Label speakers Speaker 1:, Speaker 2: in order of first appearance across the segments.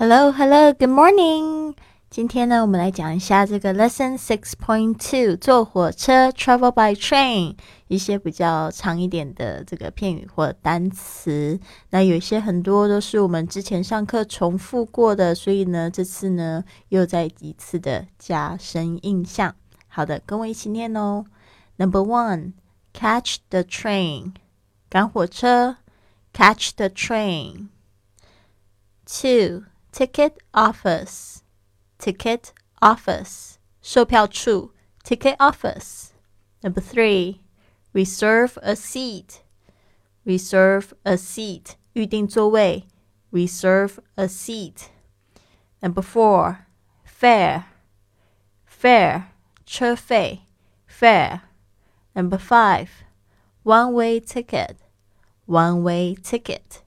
Speaker 1: Hello, hello, good morning. 今天呢，我们来讲一下这个 Lesson Six Point Two，坐火车 Travel by train，一些比较长一点的这个片语或单词。那有一些很多都是我们之前上课重复过的，所以呢，这次呢又再一次的加深印象。好的，跟我一起念哦。Number one, catch the train，赶火车，catch the train。Two ticket office, ticket office, 售票处 ticket office. Number three, reserve a seat, reserve a seat, 预定座位 reserve a seat. Number four, fare, fare, 车费 fare. Number five, one-way ticket, one-way ticket,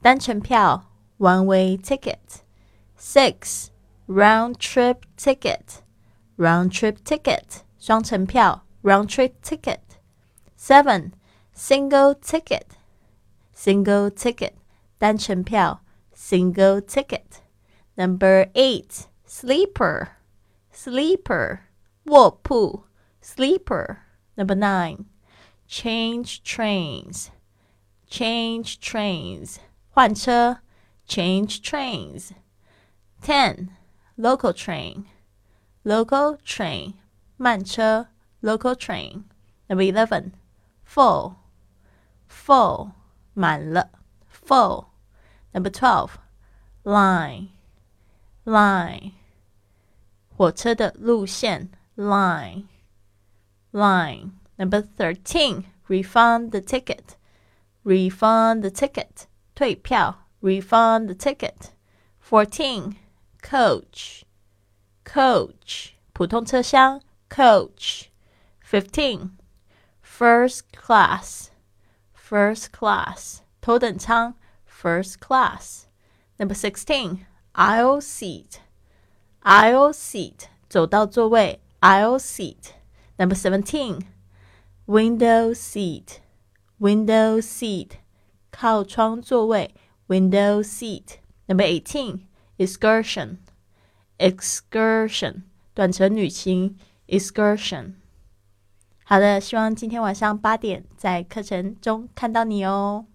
Speaker 1: 单程票 one way ticket. Six, round trip ticket. Round trip ticket. 双程票 round trip ticket. Seven, single ticket. Single ticket. 单程票 single ticket. Number eight, sleeper. Sleeper. 卧铺 sleeper. Number nine, change trains. Change trains. 换车 change trains. 10. Local train. Local train. 慢车 local train. Number 11. Full. Full. 满了 full. Number 12. Line. Line. 火车的路线 line. Line. Number 13. Refund the ticket. Refund the ticket. 退票 refund the ticket. Fourteen, coach, coach 普通车厢 coach. Fifteen, first class, first class 头等舱 first class. Number sixteen, aisle seat, aisle seat 走道座位 aisle seat. Number seventeen, window seat, window seat 靠窗座位。window seat. Number eighteen, excursion, excursion, 短程旅行 excursion。好的，希望今天晚上八点在课程中看到你哦。